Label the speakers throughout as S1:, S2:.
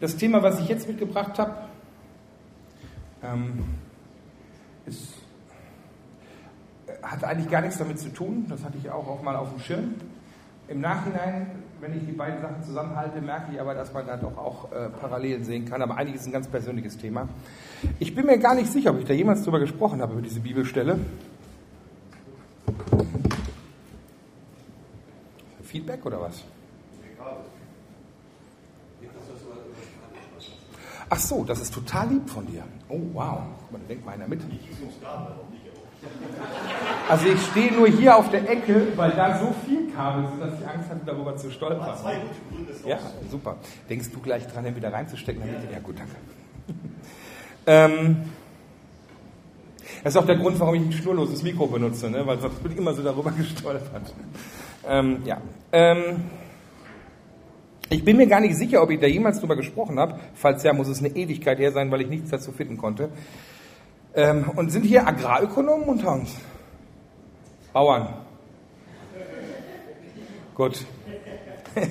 S1: Das Thema, was ich jetzt mitgebracht habe, ähm, ist, hat eigentlich gar nichts damit zu tun. Das hatte ich auch, auch mal auf dem Schirm. Im Nachhinein, wenn ich die beiden Sachen zusammenhalte, merke ich aber, dass man da doch auch äh, Parallelen sehen kann. Aber eigentlich ist es ein ganz persönliches Thema. Ich bin mir gar nicht sicher, ob ich da jemals drüber gesprochen habe, über diese Bibelstelle. Feedback oder was? Ach so, das ist total lieb von dir. Oh, wow. Guck mal, da denkt mal einer mit. Also ich stehe nur hier auf der Ecke, weil da so viel Kabel sind, dass ich Angst hatte, darüber zu stolpern. Ja, super. Denkst du gleich dran, den wieder reinzustecken? Ja, gut, danke. ähm, das ist auch der Grund, warum ich ein schnurloses Mikro benutze, ne? weil sonst bin ich immer so darüber gestolpert. Ähm, ja. Ähm, ich bin mir gar nicht sicher, ob ich da jemals drüber gesprochen habe. Falls ja, muss es eine Ewigkeit her sein, weil ich nichts dazu finden konnte. Ähm, und sind hier Agrarökonomen unter uns? Bauern. Gut.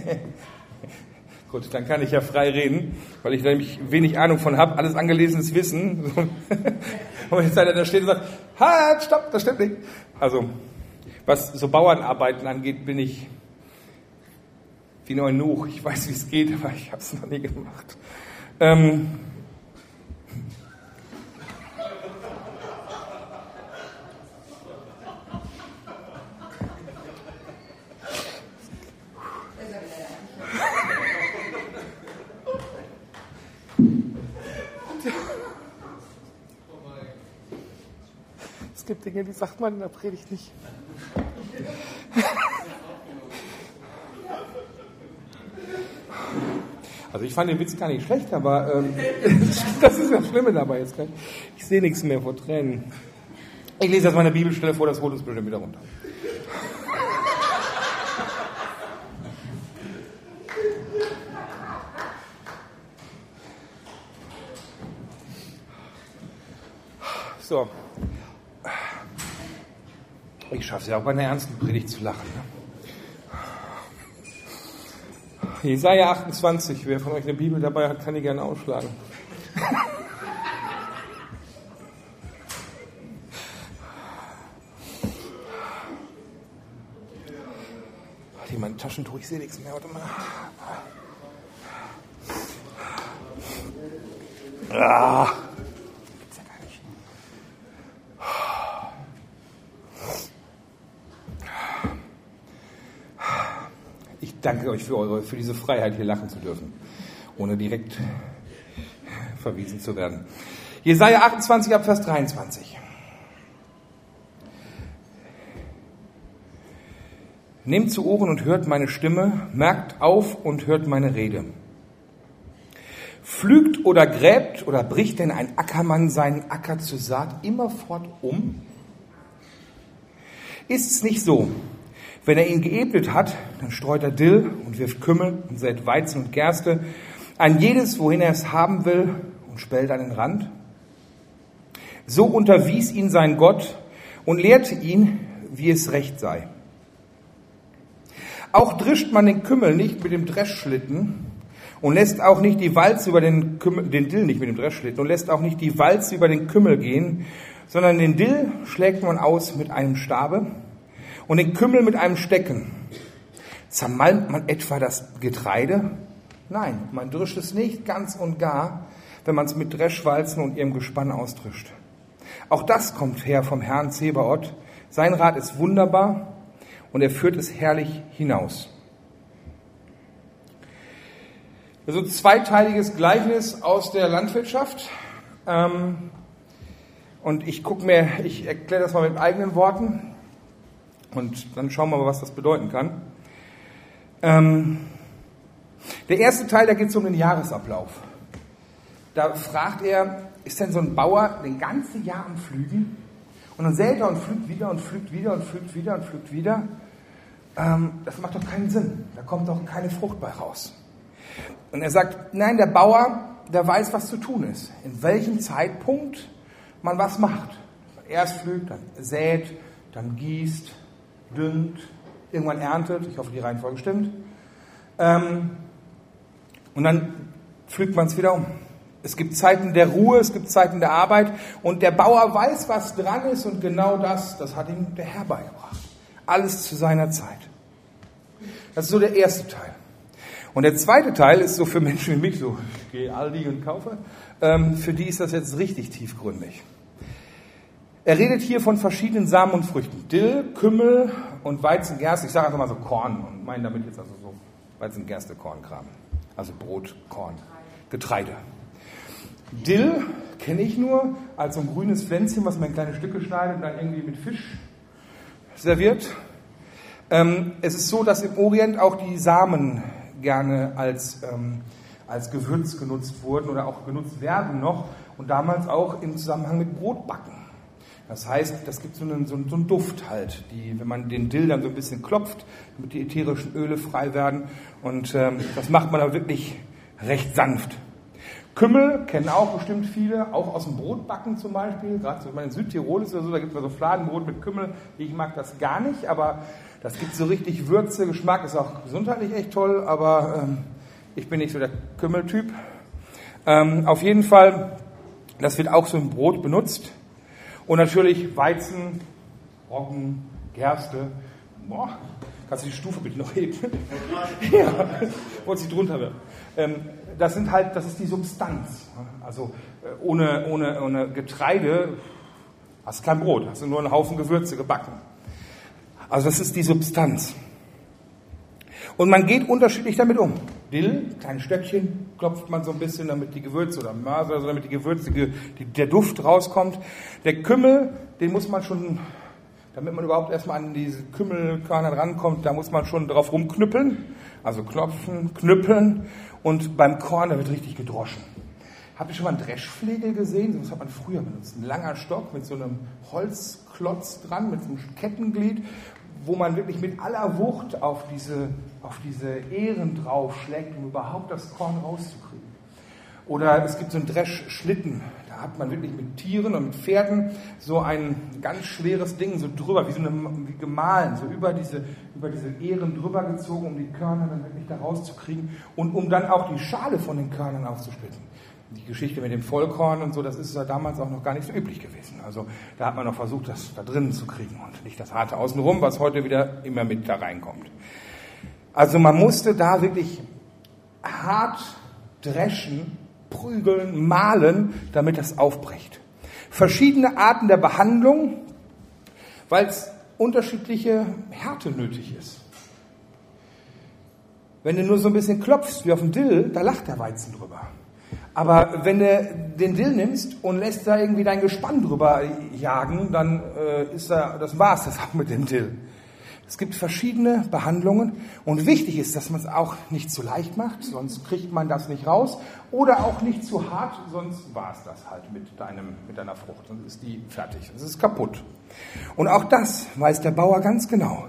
S1: Gut, dann kann ich ja frei reden, weil ich nämlich wenig Ahnung von habe, alles angelesenes Wissen. und jetzt einer da steht und sagt, halt, stopp, das stimmt nicht. Also, was so Bauernarbeiten angeht, bin ich wie nur ein Nuch. Ich weiß, wie es geht, aber ich habe es noch nie gemacht. Ähm, Es gibt Dinge, die sagt man in der Predigt nicht. Also ich fand den Witz gar nicht schlecht, aber ähm, das ist das Schlimme dabei jetzt gleich. Ich sehe nichts mehr vor Tränen. Ich lese jetzt meine Bibelstelle vor, das holt uns bestimmt wieder runter. So. Ich schaffe es ja auch bei einer ernsten Predigt zu lachen. Ne? Jesaja 28, wer von euch eine Bibel dabei hat, kann die gerne aufschlagen. Warte, mein Taschentuch, ich sehe nichts mehr. Warte mal. Ah. Danke euch für, eure, für diese Freiheit, hier lachen zu dürfen, ohne direkt verwiesen zu werden. Jesaja 28 ab Vers 23. Nehmt zu Ohren und hört meine Stimme, merkt auf und hört meine Rede. Pflügt oder gräbt oder bricht denn ein Ackermann seinen Acker zur Saat immerfort um? Ist es nicht so, wenn er ihn geebnet hat, dann streut er Dill und wirft Kümmel und sät Weizen und Gerste an jedes, wohin er es haben will, und spellt an den Rand. So unterwies ihn sein Gott und lehrte ihn, wie es recht sei. Auch drischt man den Kümmel nicht mit dem Dreschschlitten und lässt auch nicht die Walze über den, Kümmel, den Dill nicht mit dem Dreschschlitten und lässt auch nicht die Walze über den Kümmel gehen, sondern den Dill schlägt man aus mit einem Stabe und den Kümmel mit einem Stecken. Zermalmt man etwa das Getreide? Nein, man drischt es nicht ganz und gar, wenn man es mit Dreschwalzen und ihrem Gespann austrischt. Auch das kommt her vom Herrn Zebaoth. Sein Rat ist wunderbar und er führt es herrlich hinaus. Also zweiteiliges Gleichnis aus der Landwirtschaft. Ähm, und ich gucke mir, ich erkläre das mal mit eigenen Worten. Und dann schauen wir mal, was das bedeuten kann. Ähm, der erste Teil, da geht es um den Jahresablauf. Da fragt er, ist denn so ein Bauer den ganzen Jahr am Pflügen? Und dann sät er und pflügt wieder und pflügt wieder und pflügt wieder und pflügt wieder. Ähm, das macht doch keinen Sinn. Da kommt doch keine Frucht bei raus. Und er sagt, nein, der Bauer, der weiß, was zu tun ist. In welchem Zeitpunkt man was macht. Erst pflügt, dann sät, dann gießt, düngt, irgendwann erntet. Ich hoffe, die Reihenfolge stimmt. Ähm, und dann pflügt man es wieder um. Es gibt Zeiten der Ruhe, es gibt Zeiten der Arbeit und der Bauer weiß, was dran ist und genau das, das hat ihm der Herr beigebracht. Alles zu seiner Zeit. Das ist so der erste Teil. Und der zweite Teil ist so für Menschen wie mich, so ich gehe Aldi und kaufe, ähm, für die ist das jetzt richtig tiefgründig. Er redet hier von verschiedenen Samen und Früchten. Dill, Kümmel und Weizengerste. Ich sage einfach mal so Korn und meine damit jetzt also so Weizengerste, Kornkram. Also Brot, Korn, Getreide. Dill kenne ich nur als so ein grünes Pflänzchen, was man in kleine Stücke schneidet und dann irgendwie mit Fisch serviert. Ähm, es ist so, dass im Orient auch die Samen gerne als, ähm, als Gewürz genutzt wurden oder auch genutzt werden noch und damals auch im Zusammenhang mit Brotbacken. Das heißt, das gibt so einen, so, einen, so einen Duft halt, die, wenn man den Dill dann so ein bisschen klopft, damit die ätherischen Öle frei werden. Und ähm, das macht man da wirklich recht sanft. Kümmel kennen auch bestimmt viele, auch aus dem Brotbacken zum Beispiel. Gerade so in Südtirol ist es so, da gibt es so Fladenbrot mit Kümmel. Ich mag das gar nicht, aber das gibt so richtig Würze, Geschmack, ist auch gesundheitlich echt toll, aber ähm, ich bin nicht so der Kümmeltyp. Ähm, auf jeden Fall, das wird auch so im Brot benutzt. Und natürlich Weizen, Roggen, Gerste. Boah, kannst du die Stufe bitte noch heben? ja, wollte sie drunter werden. Ähm, das sind halt, das ist die Substanz. Also äh, ohne, ohne, ohne Getreide hast du kein Brot, hast du nur einen Haufen Gewürze gebacken. Also das ist die Substanz. Und man geht unterschiedlich damit um. Dill, kleine Stöckchen, klopft man so ein bisschen, damit die Gewürze oder Mörser, also damit die Gewürze, die, der Duft rauskommt. Der Kümmel, den muss man schon, damit man überhaupt erstmal an diese Kümmelkörner rankommt, da muss man schon drauf rumknüppeln. Also klopfen, knüppeln und beim Korn, da wird richtig gedroschen. Habt ihr schon mal einen Dreschflegel gesehen? Das hat man früher benutzt. Ein langer Stock mit so einem Holzklotz dran, mit so einem Kettenglied wo man wirklich mit aller Wucht auf diese, auf diese Ähren draufschlägt, um überhaupt das Korn rauszukriegen. Oder es gibt so einen Dreschschlitten, da hat man wirklich mit Tieren und mit Pferden so ein ganz schweres Ding so drüber, wie so eine, wie gemahlen, so über diese, über diese Ähren drüber gezogen, um die Körner dann wirklich da rauszukriegen und um dann auch die Schale von den Körnern aufzusplitten die Geschichte mit dem Vollkorn und so, das ist ja damals auch noch gar nicht so üblich gewesen. Also da hat man noch versucht, das da drinnen zu kriegen und nicht das harte Außenrum, was heute wieder immer mit da reinkommt. Also man musste da wirklich hart dreschen, prügeln, malen, damit das aufbricht. Verschiedene Arten der Behandlung, weil es unterschiedliche Härte nötig ist. Wenn du nur so ein bisschen klopfst wie auf dem Dill, da lacht der Weizen drüber. Aber wenn du den Dill nimmst und lässt da irgendwie dein Gespann drüber jagen, dann äh, ist da, das war's das auch mit dem Dill. Es gibt verschiedene Behandlungen und wichtig ist, dass man es auch nicht zu leicht macht, sonst kriegt man das nicht raus, oder auch nicht zu hart, sonst war es das halt mit, deinem, mit deiner Frucht, dann ist die fertig, es ist kaputt. Und auch das weiß der Bauer ganz genau,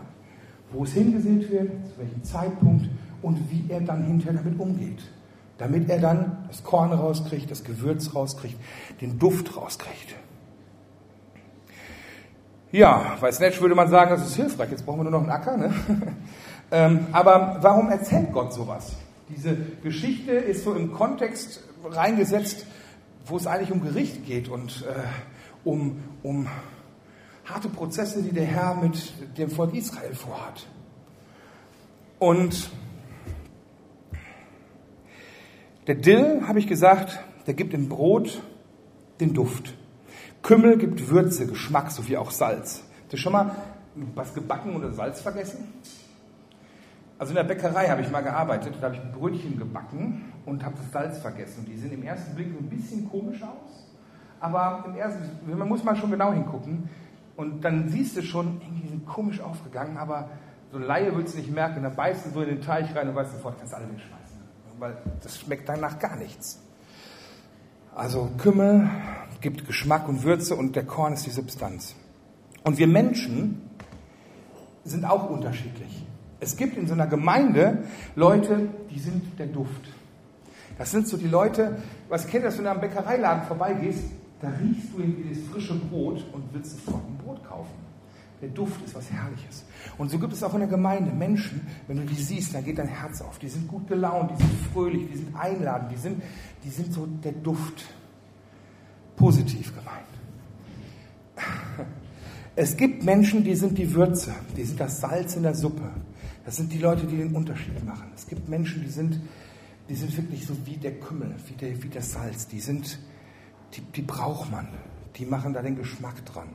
S1: wo es hingesät wird, zu welchem Zeitpunkt und wie er dann hinterher damit umgeht damit er dann das Korn rauskriegt, das Gewürz rauskriegt, den Duft rauskriegt. Ja, bei Snatch würde man sagen, das ist hilfreich, jetzt brauchen wir nur noch einen Acker. Ne? ähm, aber warum erzählt Gott sowas? Diese Geschichte ist so im Kontext reingesetzt, wo es eigentlich um Gericht geht und äh, um, um harte Prozesse, die der Herr mit dem Volk Israel vorhat. Und der Dill, habe ich gesagt, der gibt im Brot den Duft. Kümmel gibt Würze, Geschmack sowie auch Salz. Hast du schon mal was gebacken oder Salz vergessen? Also in der Bäckerei habe ich mal gearbeitet, da habe ich Brötchen gebacken und habe das Salz vergessen. Die sehen im ersten Blick ein bisschen komisch aus, aber im ersten, man muss mal schon genau hingucken und dann siehst du schon, irgendwie sind komisch aufgegangen, aber so ein Laie willst du nicht merken, dann beißt du so in den Teich rein und weißt sofort, kannst alle wegschmeißen weil das schmeckt danach gar nichts. Also Kümmel gibt Geschmack und Würze und der Korn ist die Substanz. Und wir Menschen sind auch unterschiedlich. Es gibt in so einer Gemeinde Leute, die sind der Duft. Das sind so die Leute, was kennt das, wenn du am Bäckereiladen vorbeigehst, da riechst du irgendwie das frische Brot und willst sofort ein Brot kaufen. Der Duft ist was Herrliches. Und so gibt es auch in der Gemeinde Menschen, wenn du die siehst, dann geht dein Herz auf. Die sind gut gelaunt, die sind fröhlich, die sind einladend, die sind, die sind so der Duft. Positiv gemeint. Es gibt Menschen, die sind die Würze, die sind das Salz in der Suppe. Das sind die Leute, die den Unterschied machen. Es gibt Menschen, die sind, die sind wirklich so wie der Kümmel, wie, der, wie das Salz. Die sind, die, die braucht man. Die machen da den Geschmack dran.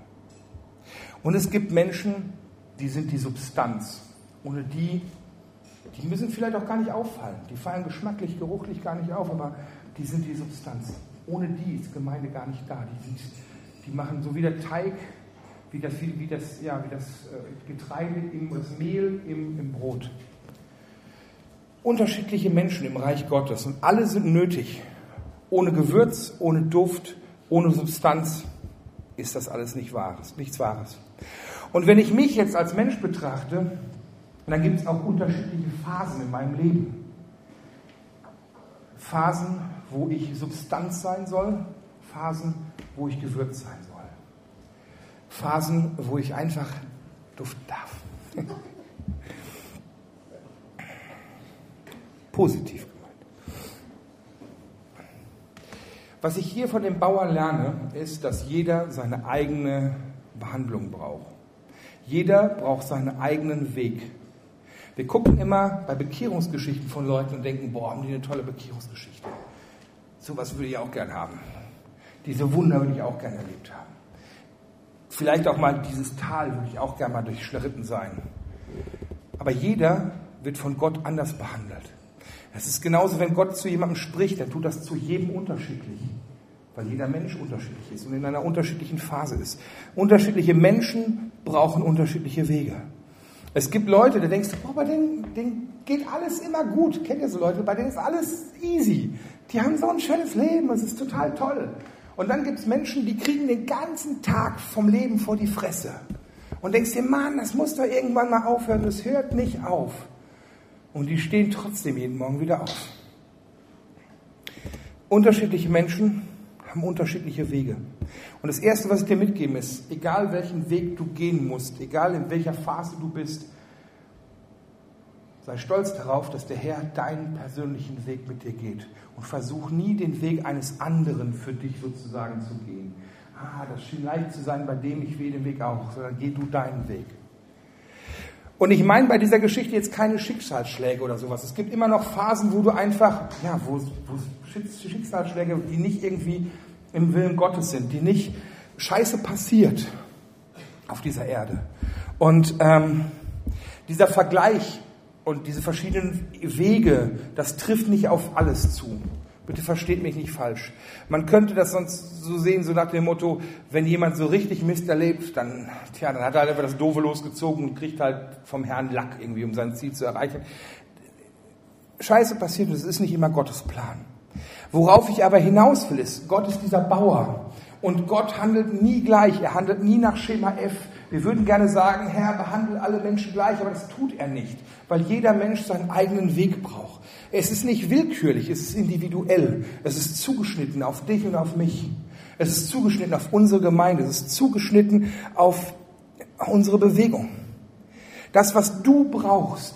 S1: Und es gibt Menschen, die sind die Substanz. Ohne die, die müssen vielleicht auch gar nicht auffallen. Die fallen geschmacklich, geruchlich gar nicht auf, aber die sind die Substanz. Ohne die ist Gemeinde gar nicht da. Die, sind, die machen so wie der Teig, wie das, wie, das, ja, wie das äh, Getreide, im, das Mehl im, im Brot. Unterschiedliche Menschen im Reich Gottes und alle sind nötig. Ohne Gewürz, ohne Duft, ohne Substanz ist das alles nicht Wahres, nichts Wahres. Und wenn ich mich jetzt als Mensch betrachte, dann gibt es auch unterschiedliche Phasen in meinem Leben. Phasen, wo ich Substanz sein soll, Phasen, wo ich Gewürz sein soll. Phasen, wo ich einfach duften darf. Positiv gemeint. Was ich hier von dem Bauer lerne, ist, dass jeder seine eigene Behandlung braucht. Jeder braucht seinen eigenen Weg. Wir gucken immer bei Bekehrungsgeschichten von Leuten und denken, boah, haben die eine tolle Bekehrungsgeschichte. Sowas würde ich auch gern haben. Diese Wunder würde ich auch gern erlebt haben. Vielleicht auch mal dieses Tal würde ich auch gern mal durchschritten sein. Aber jeder wird von Gott anders behandelt. Es ist genauso, wenn Gott zu jemandem spricht, dann tut das zu jedem unterschiedlich. Weil jeder Mensch unterschiedlich ist und in einer unterschiedlichen Phase ist. Unterschiedliche Menschen brauchen unterschiedliche Wege. Es gibt Leute, da denkst du, boah, bei denen, denen geht alles immer gut. Kennt ihr so Leute? Bei denen ist alles easy. Die haben so ein schönes Leben, es ist total toll. Und dann gibt es Menschen, die kriegen den ganzen Tag vom Leben vor die Fresse. Und denkst dir, Mann, das muss doch irgendwann mal aufhören, das hört nicht auf. Und die stehen trotzdem jeden Morgen wieder auf. Unterschiedliche Menschen haben unterschiedliche Wege. Und das Erste, was ich dir mitgeben ist, egal welchen Weg du gehen musst, egal in welcher Phase du bist, sei stolz darauf, dass der Herr deinen persönlichen Weg mit dir geht. Und versuch nie den Weg eines anderen für dich sozusagen zu gehen. Ah, das schien leicht zu sein, bei dem ich will den Weg auch, sondern geh du deinen Weg. Und ich meine bei dieser Geschichte jetzt keine Schicksalsschläge oder sowas. Es gibt immer noch Phasen, wo du einfach, ja, wo, wo Schicksalsschläge, die nicht irgendwie im Willen Gottes sind, die nicht Scheiße passiert auf dieser Erde. Und ähm, dieser Vergleich und diese verschiedenen Wege, das trifft nicht auf alles zu. Bitte versteht mich nicht falsch. Man könnte das sonst so sehen, so nach dem Motto, wenn jemand so richtig Mist erlebt, dann, tja, dann hat er halt einfach das Doofe losgezogen und kriegt halt vom Herrn Lack irgendwie, um sein Ziel zu erreichen. Scheiße passiert und es ist nicht immer Gottes Plan. Worauf ich aber hinaus will, ist, Gott ist dieser Bauer. Und Gott handelt nie gleich. Er handelt nie nach Schema F. Wir würden gerne sagen, Herr, behandle alle Menschen gleich, aber das tut er nicht, weil jeder Mensch seinen eigenen Weg braucht. Es ist nicht willkürlich, es ist individuell. Es ist zugeschnitten auf dich und auf mich. Es ist zugeschnitten auf unsere Gemeinde. Es ist zugeschnitten auf unsere Bewegung. Das, was du brauchst,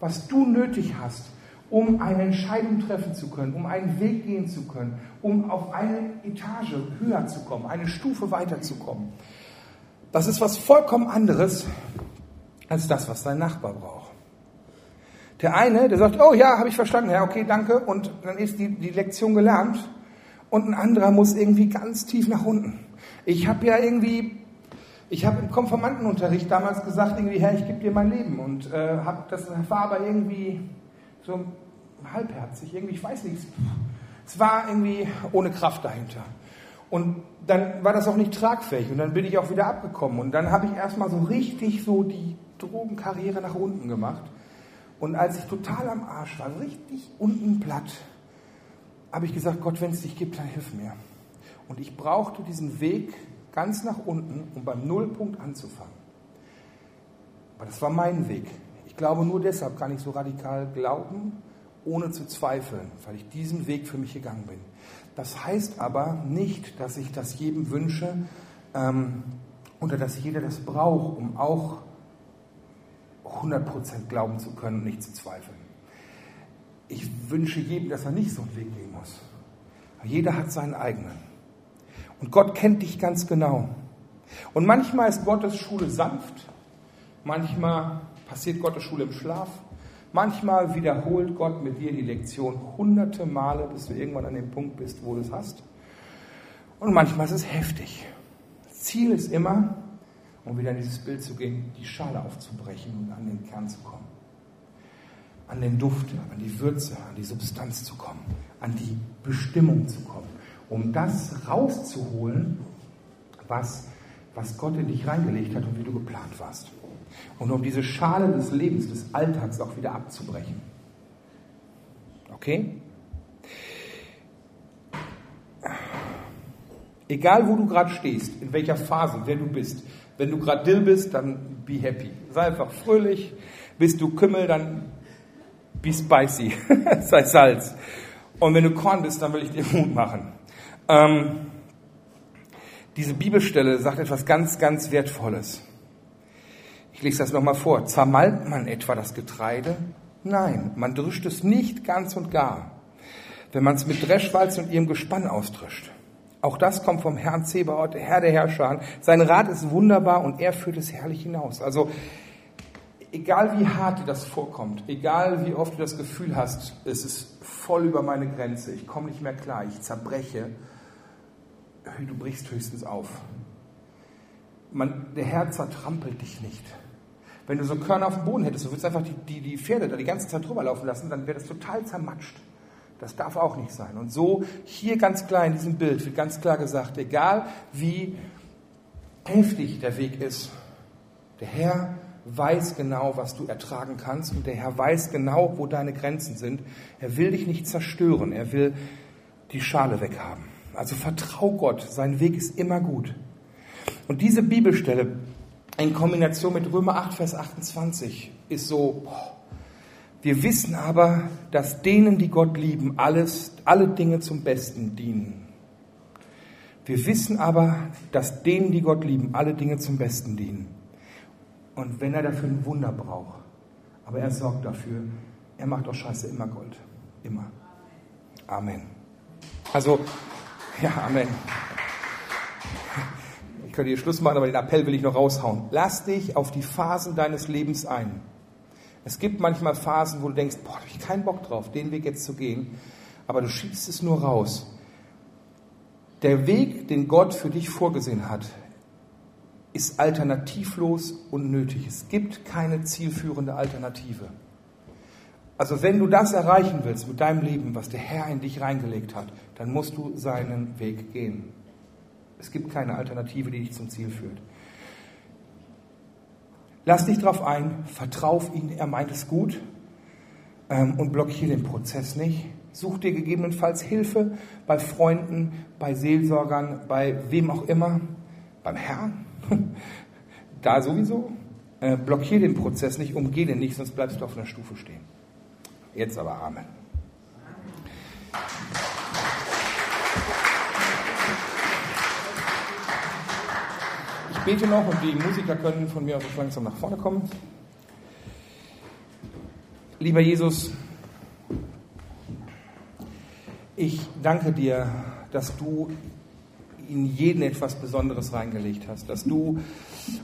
S1: was du nötig hast, um eine Entscheidung treffen zu können, um einen Weg gehen zu können, um auf eine Etage höher zu kommen, eine Stufe weiterzukommen. Das ist was vollkommen anderes als das, was dein Nachbar braucht. Der eine, der sagt, oh ja, habe ich verstanden, ja, okay, danke, und dann ist die, die Lektion gelernt. Und ein anderer muss irgendwie ganz tief nach unten. Ich habe ja irgendwie, ich habe im Konformantenunterricht damals gesagt, irgendwie, Herr, ich gebe dir mein Leben. Und äh, hab, das war aber irgendwie so halbherzig, irgendwie, ich weiß nicht, es war irgendwie ohne Kraft dahinter. Und dann war das auch nicht tragfähig und dann bin ich auch wieder abgekommen. Und dann habe ich erstmal so richtig so die Drogenkarriere nach unten gemacht. Und als ich total am Arsch war, richtig unten platt, habe ich gesagt, Gott, wenn es dich gibt, dann hilf mir. Und ich brauchte diesen Weg ganz nach unten, um beim Nullpunkt anzufangen. Aber das war mein Weg. Ich glaube, nur deshalb kann ich so radikal glauben, ohne zu zweifeln, weil ich diesen Weg für mich gegangen bin. Das heißt aber nicht, dass ich das jedem wünsche ähm, Oder dass jeder das braucht, um auch 100% glauben zu können und nicht zu zweifeln. Ich wünsche jedem, dass er nicht so einen Weg gehen muss. Jeder hat seinen eigenen. Und Gott kennt dich ganz genau. Und manchmal ist Gottes Schule sanft, manchmal passiert Gottes Schule im Schlaf, manchmal wiederholt Gott mit dir die Lektion hunderte Male, bis du irgendwann an dem Punkt bist, wo du es hast. Und manchmal ist es heftig. Ziel ist immer, um wieder in dieses Bild zu gehen, die Schale aufzubrechen und an den Kern zu kommen. An den Duft, an die Würze, an die Substanz zu kommen, an die Bestimmung zu kommen, um das rauszuholen, was, was Gott in dich reingelegt hat und wie du geplant warst. Und um diese Schale des Lebens, des Alltags auch wieder abzubrechen. Okay? Egal wo du gerade stehst, in welcher Phase, wer du bist, wenn du gerade Dill bist, dann be happy. Sei einfach fröhlich. Bist du Kümmel, dann be spicy. Sei Salz. Und wenn du Korn bist, dann will ich dir Mut machen. Ähm, diese Bibelstelle sagt etwas ganz, ganz Wertvolles. Ich lese das nochmal vor. Zermalmt man etwa das Getreide? Nein, man drischt es nicht ganz und gar, wenn man es mit Dreschwalz und ihrem Gespann austrischt. Auch das kommt vom Herrn Zebaoth, Herr der Herrscher. Sein Rat ist wunderbar und er führt es herrlich hinaus. Also, egal wie hart dir das vorkommt, egal wie oft du das Gefühl hast, es ist voll über meine Grenze, ich komme nicht mehr klar, ich zerbreche, du brichst höchstens auf. Man, der Herr zertrampelt dich nicht. Wenn du so Körner auf dem Boden hättest, du würdest einfach die, die, die Pferde da die ganze Zeit drüber laufen lassen, dann wäre das total zermatscht. Das darf auch nicht sein. Und so hier ganz klar in diesem Bild wird ganz klar gesagt, egal wie heftig der Weg ist, der Herr weiß genau, was du ertragen kannst und der Herr weiß genau, wo deine Grenzen sind. Er will dich nicht zerstören, er will die Schale weghaben. Also vertrau Gott, sein Weg ist immer gut. Und diese Bibelstelle in Kombination mit Römer 8, Vers 28 ist so, boah, wir wissen aber, dass denen, die Gott lieben, alles, alle Dinge zum Besten dienen. Wir wissen aber, dass denen, die Gott lieben, alle Dinge zum Besten dienen. Und wenn er dafür ein Wunder braucht, aber er sorgt dafür, er macht aus Scheiße immer Gold. Immer. Amen. Also, ja, Amen. Ich könnte hier Schluss machen, aber den Appell will ich noch raushauen. Lass dich auf die Phasen deines Lebens ein. Es gibt manchmal Phasen, wo du denkst, boah, da habe ich keinen Bock drauf, den Weg jetzt zu gehen, aber du schiebst es nur raus. Der Weg, den Gott für dich vorgesehen hat, ist alternativlos und nötig. Es gibt keine zielführende Alternative. Also wenn du das erreichen willst mit deinem Leben, was der Herr in dich reingelegt hat, dann musst du seinen Weg gehen. Es gibt keine Alternative, die dich zum Ziel führt. Lass dich darauf ein, vertrau auf ihn, er meint es gut ähm, und blockiere den Prozess nicht. Such dir gegebenenfalls Hilfe bei Freunden, bei Seelsorgern, bei wem auch immer, beim Herrn. da sowieso. Äh, blockiere den Prozess nicht, umgeh den nicht, sonst bleibst du auf einer Stufe stehen. Jetzt aber Amen. Bete noch und die Musiker können von mir aus langsam nach vorne kommen. Lieber Jesus, ich danke dir, dass du in jeden etwas Besonderes reingelegt hast, dass du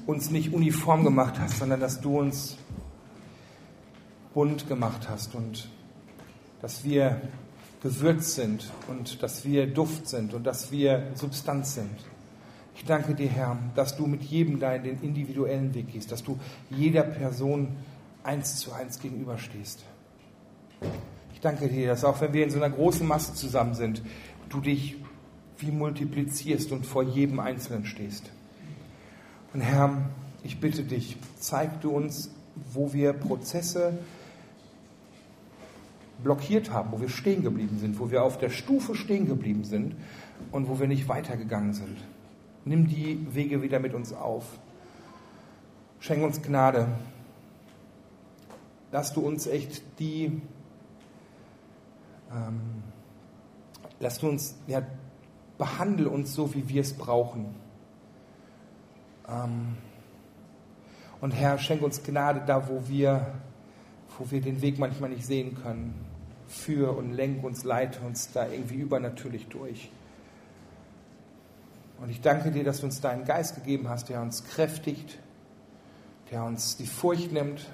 S1: uns nicht uniform gemacht hast, sondern dass du uns bunt gemacht hast und dass wir gewürzt sind und dass wir Duft sind und dass wir Substanz sind. Ich danke dir, Herr, dass du mit jedem deinen den individuellen Weg gehst, dass du jeder Person eins zu eins gegenüberstehst. Ich danke dir, dass auch wenn wir in so einer großen Masse zusammen sind, du dich wie multiplizierst und vor jedem Einzelnen stehst. Und Herr, ich bitte dich, zeig du uns, wo wir Prozesse blockiert haben, wo wir stehen geblieben sind, wo wir auf der Stufe stehen geblieben sind und wo wir nicht weitergegangen sind. Nimm die Wege wieder mit uns auf. Schenk uns Gnade. Lass du uns echt die, ähm, lass du uns, ja, behandle uns so, wie wir es brauchen. Ähm, und Herr, schenk uns Gnade da, wo wir, wo wir den Weg manchmal nicht sehen können. Führ und lenk uns, leite uns da irgendwie übernatürlich durch. Und ich danke dir, dass du uns deinen Geist gegeben hast, der uns kräftigt, der uns die Furcht nimmt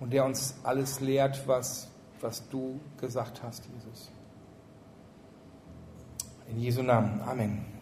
S1: und der uns alles lehrt, was, was du gesagt hast, Jesus. In Jesu Namen. Amen.